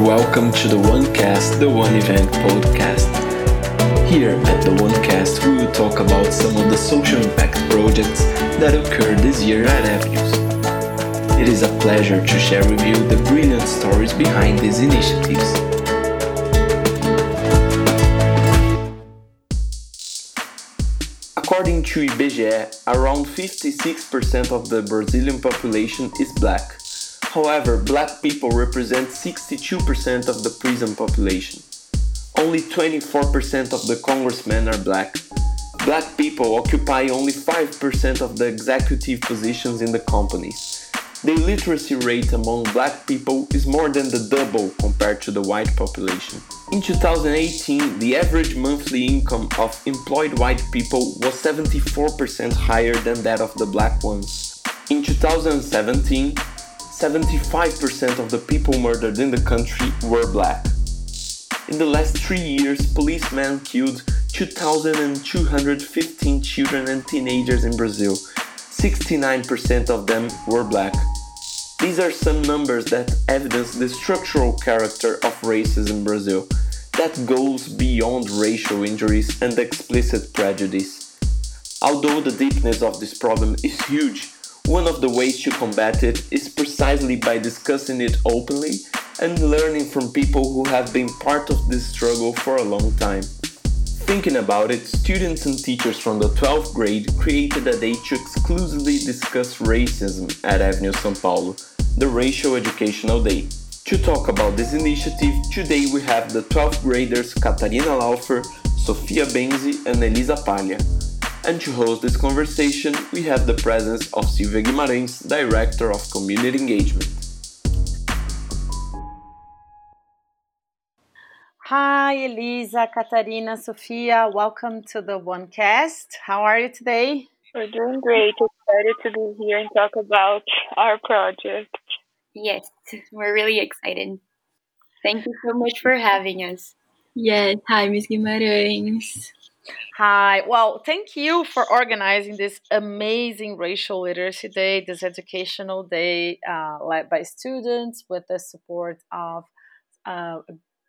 Welcome to the OneCast, the One Event podcast. Here at the OneCast, we will talk about some of the social impact projects that occurred this year at Avenues. It is a pleasure to share with you the brilliant stories behind these initiatives. According to IBGE, around 56% of the Brazilian population is black. However, black people represent 62% of the prison population. Only 24% of the congressmen are black. Black people occupy only 5% of the executive positions in the companies. The literacy rate among black people is more than the double compared to the white population. In 2018, the average monthly income of employed white people was 74% higher than that of the black ones. In 2017, 75% of the people murdered in the country were black. In the last three years, policemen killed 2,215 children and teenagers in Brazil. 69% of them were black. These are some numbers that evidence the structural character of racism in Brazil that goes beyond racial injuries and explicit prejudice. Although the deepness of this problem is huge, one of the ways to combat it is precisely by discussing it openly and learning from people who have been part of this struggle for a long time. Thinking about it, students and teachers from the 12th grade created a day to exclusively discuss racism at Avenue São Paulo, the Racial Educational Day. To talk about this initiative, today we have the 12th graders Catarina Laufer, Sofia Benzi, and Elisa Palha. And to host this conversation, we have the presence of Silvia Guimarães, Director of Community Engagement. Hi, Elisa, Catarina, Sofia. Welcome to the OneCast. How are you today? We're doing great. Excited to be here and talk about our project. Yes, we're really excited. Thank you so much for having us. Yes, hi, Ms. Guimarães. Hi. Well, thank you for organizing this amazing racial literacy day, this educational day uh, led by students with the support of uh,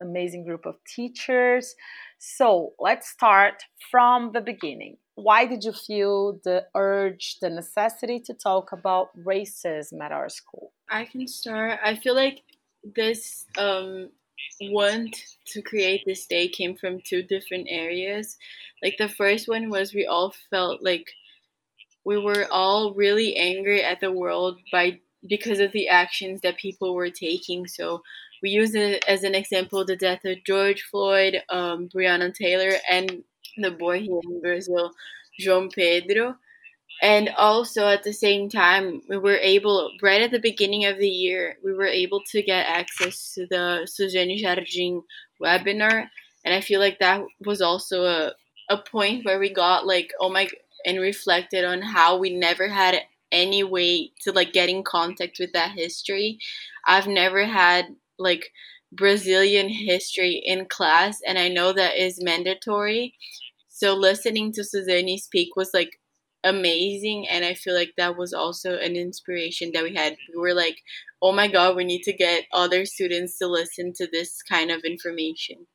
amazing group of teachers. So let's start from the beginning. Why did you feel the urge, the necessity to talk about racism at our school? I can start. I feel like this um, want to create this day came from two different areas. Like the first one was we all felt like we were all really angry at the world by because of the actions that people were taking. So we use it as an example the death of George Floyd, um, Breonna Taylor, and the boy here in Brazil, João Pedro. And also at the same time, we were able, right at the beginning of the year, we were able to get access to the Suzane Jardim webinar. And I feel like that was also a, a point where we got like, oh my, and reflected on how we never had any way to like get in contact with that history. I've never had like Brazilian history in class, and I know that is mandatory. So listening to Suzane speak was like amazing, and I feel like that was also an inspiration that we had. We were like, oh my god, we need to get other students to listen to this kind of information.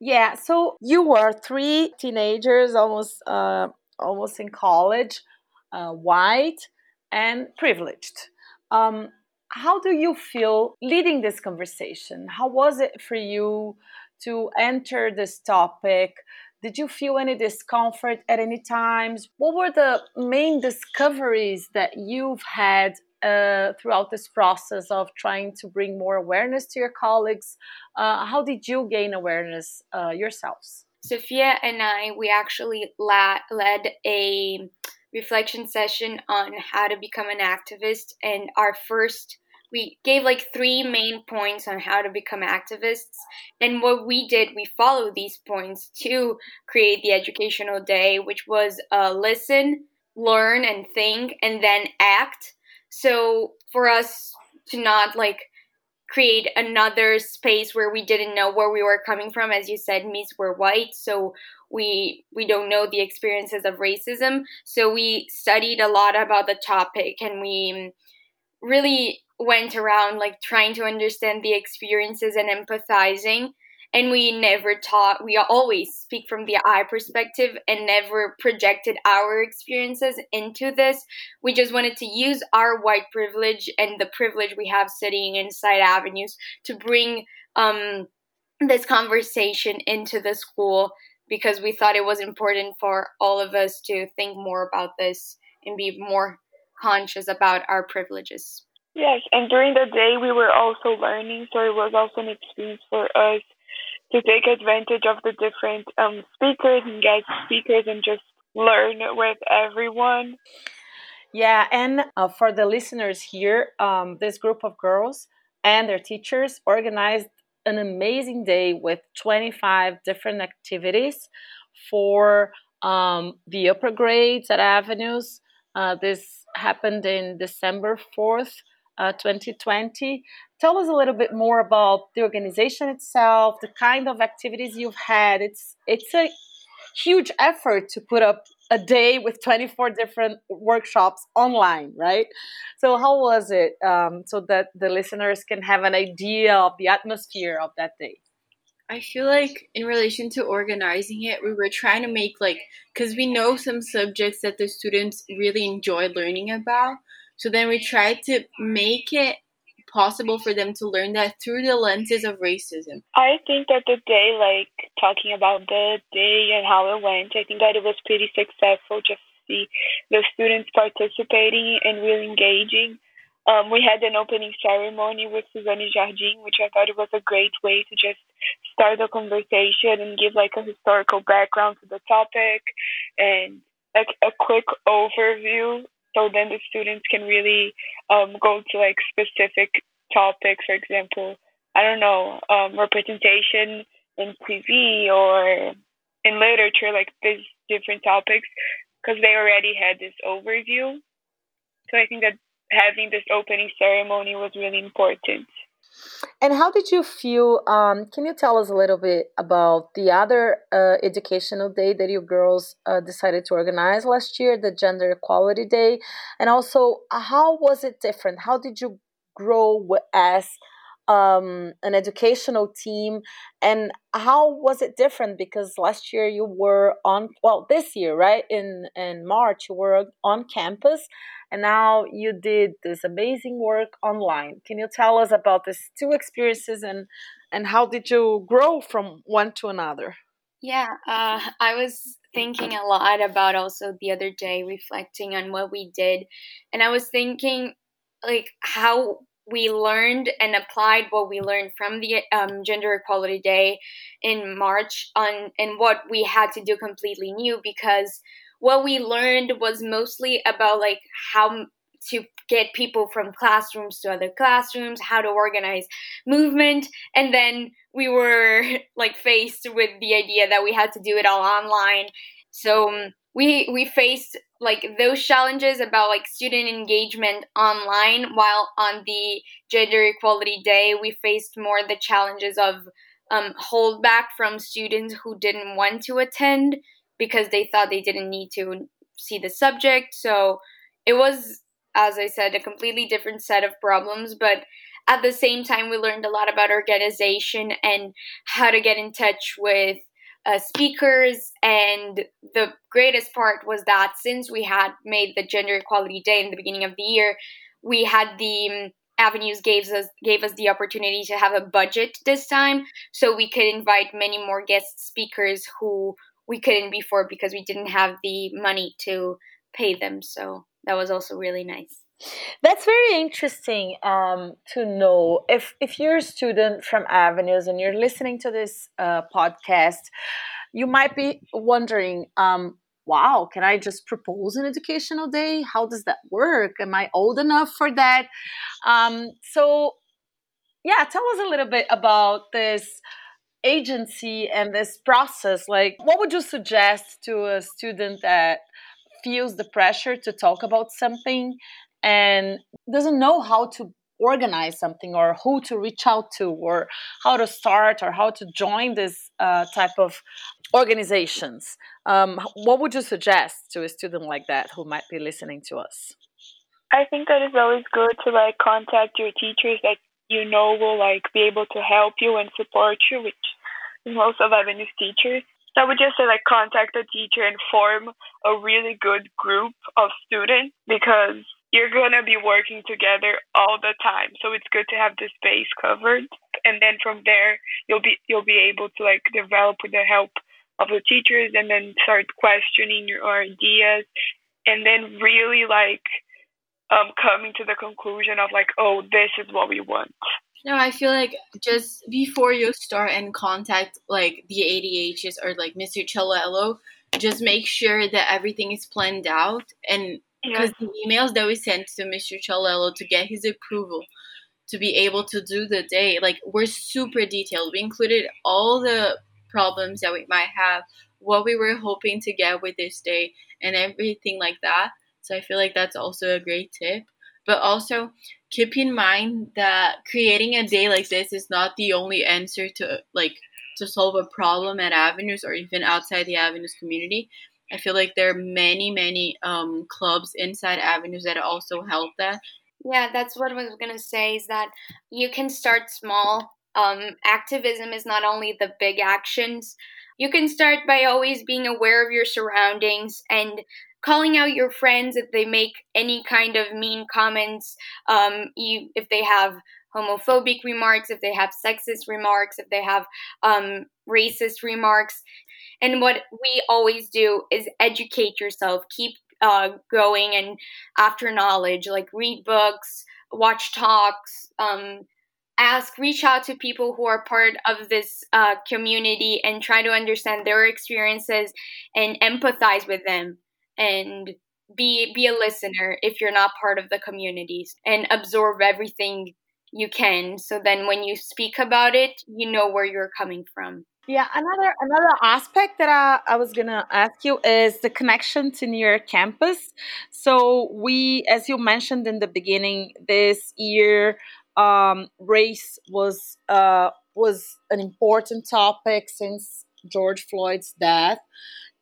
Yeah, so you were three teenagers, almost uh, almost in college, uh, white and privileged. Um, how do you feel leading this conversation? How was it for you to enter this topic? Did you feel any discomfort at any times? What were the main discoveries that you've had uh, throughout this process of trying to bring more awareness to your colleagues? Uh, how did you gain awareness uh, yourselves? Sofia and I, we actually la- led a reflection session on how to become an activist. And our first, we gave like three main points on how to become activists. And what we did, we followed these points to create the educational day, which was uh, listen, learn, and think, and then act. So for us to not like create another space where we didn't know where we were coming from as you said me's were white so we we don't know the experiences of racism so we studied a lot about the topic and we really went around like trying to understand the experiences and empathizing and we never taught we always speak from the i perspective and never projected our experiences into this we just wanted to use our white privilege and the privilege we have sitting inside avenues to bring um, this conversation into the school because we thought it was important for all of us to think more about this and be more conscious about our privileges. Yes, and during the day we were also learning, so it was also an experience for us to take advantage of the different um, speakers and guest speakers and just learn with everyone. Yeah, and uh, for the listeners here, um, this group of girls and their teachers organized an amazing day with 25 different activities for um, the upper grades at Avenues. Uh, this happened in December 4th, uh, 2020. Tell us a little bit more about the organization itself, the kind of activities you've had. It's it's a huge effort to put up a day with 24 different workshops online, right? So, how was it um, so that the listeners can have an idea of the atmosphere of that day? I feel like in relation to organizing it, we were trying to make like, because we know some subjects that the students really enjoy learning about. So then we tried to make it possible for them to learn that through the lenses of racism? I think that the day, like talking about the day and how it went, I think that it was pretty successful just see the students participating and really engaging. Um, we had an opening ceremony with Suzane Jardim, which I thought it was a great way to just start the conversation and give like a historical background to the topic and a, a quick overview so then the students can really um, go to like specific topics for example i don't know um, representation in tv or in literature like these different topics because they already had this overview. So i think that having this opening ceremony was really important and how did you feel? Um, can you tell us a little bit about the other uh, educational day that you girls uh, decided to organize last year, the Gender Equality Day? And also, how was it different? How did you grow as um, an educational team? And how was it different? Because last year you were on, well, this year, right? In, in March, you were on campus and now you did this amazing work online. Can you tell us about these two experiences and and how did you grow from one to another? Yeah, uh, I was thinking a lot about also the other day, reflecting on what we did, and I was thinking like how we learned and applied what we learned from the um, Gender Equality Day in March on and what we had to do completely new because what we learned was mostly about like how to get people from classrooms to other classrooms, how to organize movement, and then we were like faced with the idea that we had to do it all online. So um, we we faced like those challenges about like student engagement online, while on the Gender Equality Day we faced more the challenges of um, holdback from students who didn't want to attend because they thought they didn't need to see the subject. So it was, as I said, a completely different set of problems. But at the same time, we learned a lot about organization and how to get in touch with uh, speakers. And the greatest part was that since we had made the Gender Equality Day in the beginning of the year, we had the um, avenues gave us gave us the opportunity to have a budget this time so we could invite many more guest speakers who we couldn't before because we didn't have the money to pay them. So that was also really nice. That's very interesting um, to know. If if you're a student from Avenues and you're listening to this uh, podcast, you might be wondering, um, "Wow, can I just propose an educational day? How does that work? Am I old enough for that?" Um, so, yeah, tell us a little bit about this agency and this process like what would you suggest to a student that feels the pressure to talk about something and doesn't know how to organize something or who to reach out to or how to start or how to join this uh, type of organizations um, what would you suggest to a student like that who might be listening to us I think that it's always good to like contact your teachers that you know will like be able to help you and support you, which is most of Avenue's teachers. So I would just say like contact a teacher and form a really good group of students because you're gonna be working together all the time. So it's good to have the space covered, and then from there you'll be you'll be able to like develop with the help of the teachers, and then start questioning your ideas, and then really like um, coming to the conclusion of like, oh, this is what we want. No, I feel like just before you start and contact like the ADHs or like Mr. Chalello, just make sure that everything is planned out and because yeah. the emails that we sent to Mr. Chalello to get his approval to be able to do the day, like we're super detailed. We included all the problems that we might have, what we were hoping to get with this day, and everything like that. So I feel like that's also a great tip. But also keep in mind that creating a day like this is not the only answer to like to solve a problem at Avenues or even outside the Avenues community. I feel like there are many, many um, clubs inside Avenues that also help that. Yeah, that's what I was gonna say. Is that you can start small. Um, activism is not only the big actions. You can start by always being aware of your surroundings and calling out your friends if they make any kind of mean comments, um, you, if they have homophobic remarks, if they have sexist remarks, if they have um, racist remarks. And what we always do is educate yourself, keep uh, going and after knowledge, like read books, watch talks, um, ask, reach out to people who are part of this uh, community and try to understand their experiences and empathize with them and be be a listener if you're not part of the communities and absorb everything you can. So then when you speak about it you know where you're coming from yeah another another aspect that I, I was gonna ask you is the connection to new york campus. So we as you mentioned in the beginning this year um, race was uh, was an important topic since george floyd's death.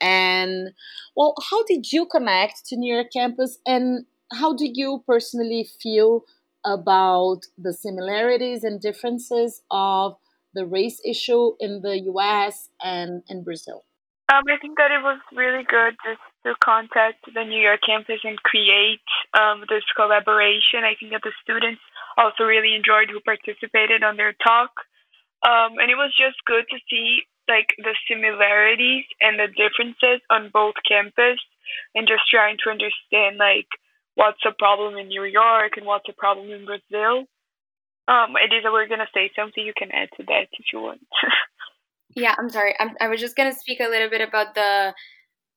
And well, how did you connect to New York campus? And how do you personally feel about the similarities and differences of the race issue in the US and in Brazil? Um, I think that it was really good just to contact the New York campus and create um, this collaboration. I think that the students also really enjoyed who participated on their talk. Um, and it was just good to see like the similarities and the differences on both campus and just trying to understand like what's a problem in New York and what's a problem in Brazil. Um, Elisa, we're gonna say something. You can add to that if you want. yeah, I'm sorry. I'm, I was just gonna speak a little bit about the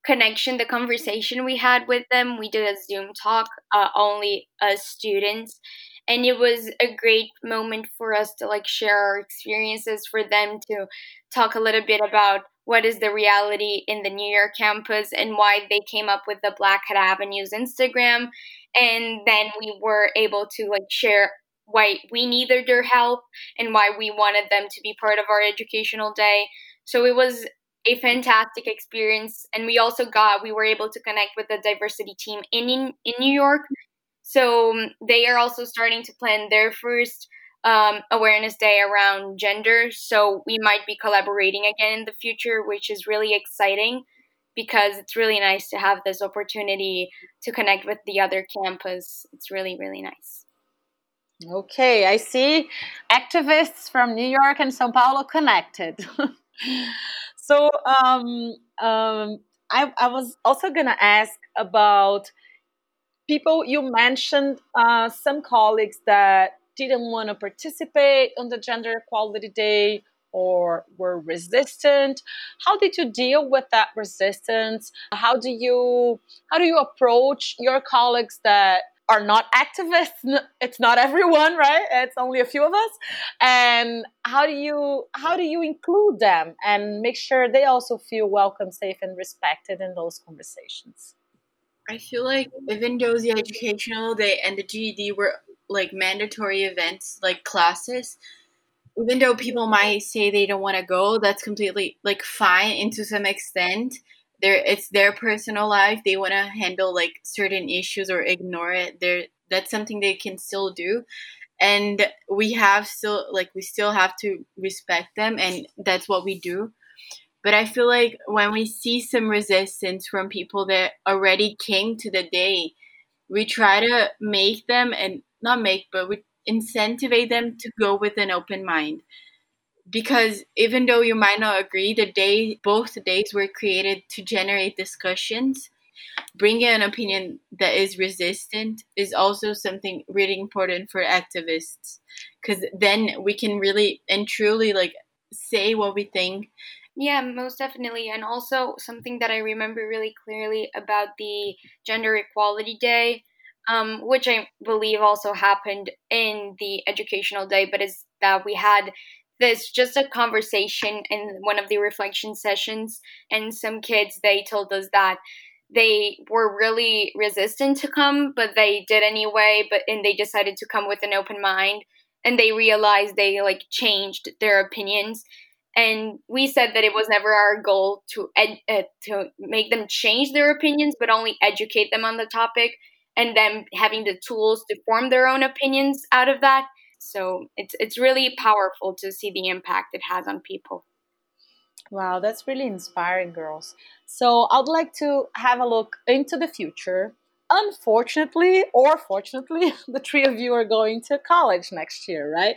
connection, the conversation we had with them. We did a Zoom talk, uh, only as students, and it was a great moment for us to like share our experiences for them to talk a little bit about what is the reality in the New York campus and why they came up with the Black at Avenues Instagram. And then we were able to like share why we needed their help and why we wanted them to be part of our educational day. So it was a fantastic experience and we also got we were able to connect with the diversity team in in, in New York. So um, they are also starting to plan their first um, awareness day around gender. So we might be collaborating again in the future, which is really exciting because it's really nice to have this opportunity to connect with the other campus. It's really, really nice. Okay, I see activists from New York and Sao Paulo connected. so um, um, I, I was also going to ask about people you mentioned uh, some colleagues that didn't want to participate on the Gender Equality Day or were resistant how did you deal with that resistance how do you how do you approach your colleagues that are not activists. It's not everyone right? It's only a few of us. And how do you how do you include them and make sure they also feel welcome safe and respected in those conversations? I feel like even though the educational day and the ged were like mandatory events like classes even though people might say they don't want to go that's completely like fine and to some extent their it's their personal life they want to handle like certain issues or ignore it they that's something they can still do. And we have still like we still have to respect them and that's what we do. But i feel like when we see some resistance from people that already came to the day we try to make them and not make but we incentivize them to go with an open mind because even though you might not agree the day both days were created to generate discussions. Bringing an opinion that is resistant is also something really important for activists because then we can really and truly like say what we think. Yeah most definitely. And also something that i remember really clearly about the gender equality day um, which i believe also happened in the educational day but is that we had this just a conversation in one of the reflection sessions and some kids they told us that they were really resistant to come but they did anyway but and they decided to come with an open mind and they realized they like changed their opinions. And we said that it was never our goal to ed- uh, to make them change their opinions but only educate them on the topic and then having the tools to form their own opinions out of that so it's it's really powerful to see the impact it has on people Wow, that's really inspiring, girls. So I'd like to have a look into the future. Unfortunately, or fortunately, the three of you are going to college next year, right?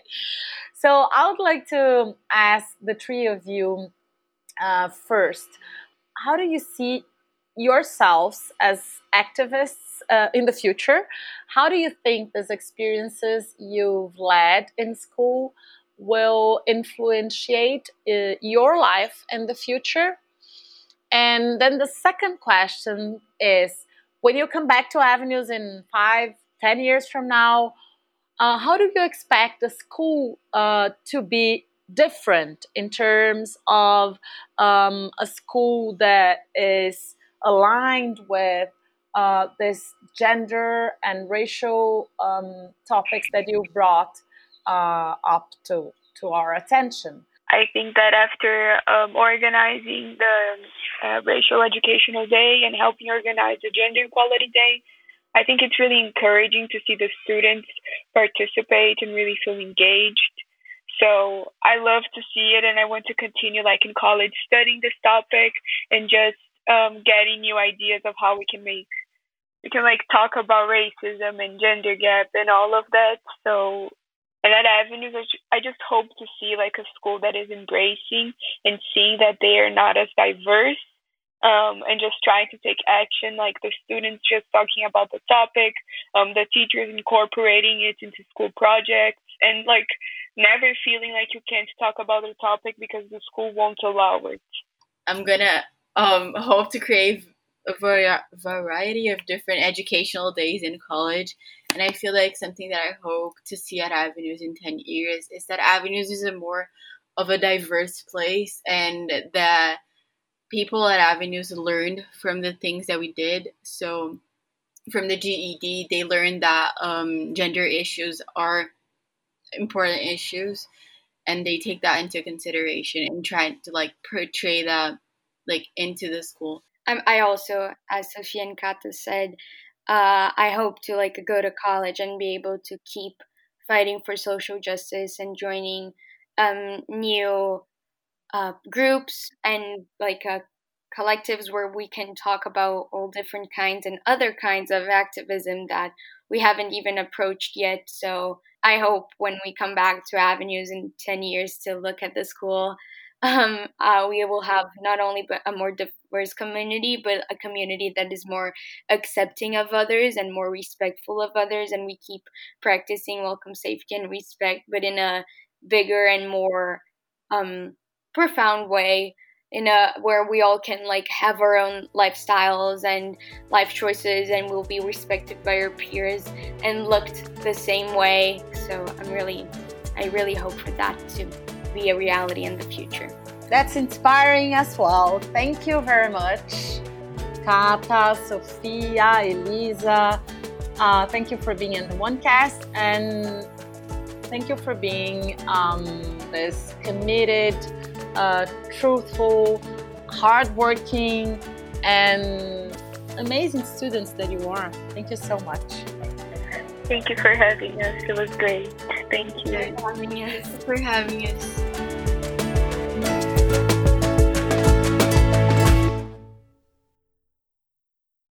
So I would like to ask the three of you uh, first how do you see yourselves as activists uh, in the future? How do you think these experiences you've led in school will influentiate uh, your life in the future? And then the second question is when you come back to avenues in five, ten years from now, uh, how do you expect the school uh, to be different in terms of um, a school that is aligned with uh, this gender and racial um, topics that you brought uh, up to to our attention. I think that after um, organizing the uh, Racial Educational Day and helping organize the Gender Equality Day, I think it's really encouraging to see the students participate and really feel engaged. So I love to see it, and I want to continue, like in college, studying this topic and just um, getting new ideas of how we can make we can like talk about racism and gender gap and all of that. So and at Avenues, I just hope to see like a school that is embracing and seeing that they are not as diverse um, and just trying to take action, like the students just talking about the topic, um, the teachers incorporating it into school projects, and like never feeling like you can't talk about the topic because the school won't allow it. I'm gonna um, hope to create a variety of different educational days in college and I feel like something that I hope to see at Avenues in 10 years is that Avenues is a more of a diverse place and that people at Avenues learned from the things that we did. So from the GED, they learned that um, gender issues are important issues and they take that into consideration and try to like portray that like into the school. I also, as Sofia and Kata said, uh, I hope to like go to college and be able to keep fighting for social justice and joining um, new uh, groups and like uh, collectives where we can talk about all different kinds and other kinds of activism that we haven't even approached yet. So I hope when we come back to avenues in 10 years to look at the school um, uh, we will have not only a more diverse community, but a community that is more accepting of others and more respectful of others. And we keep practicing welcome, safety, and respect, but in a bigger and more um, profound way. In a where we all can like have our own lifestyles and life choices, and we'll be respected by our peers and looked the same way. So I'm really, I really hope for that too be a reality in the future. That's inspiring as well. Thank you very much, Kata, Sofia, Elisa. Uh, thank you for being in the OneCast and thank you for being um, this committed, uh, truthful, hardworking, and amazing students that you are. Thank you so much. Thank you for having us. It was great. Thank you. For having us. for having us.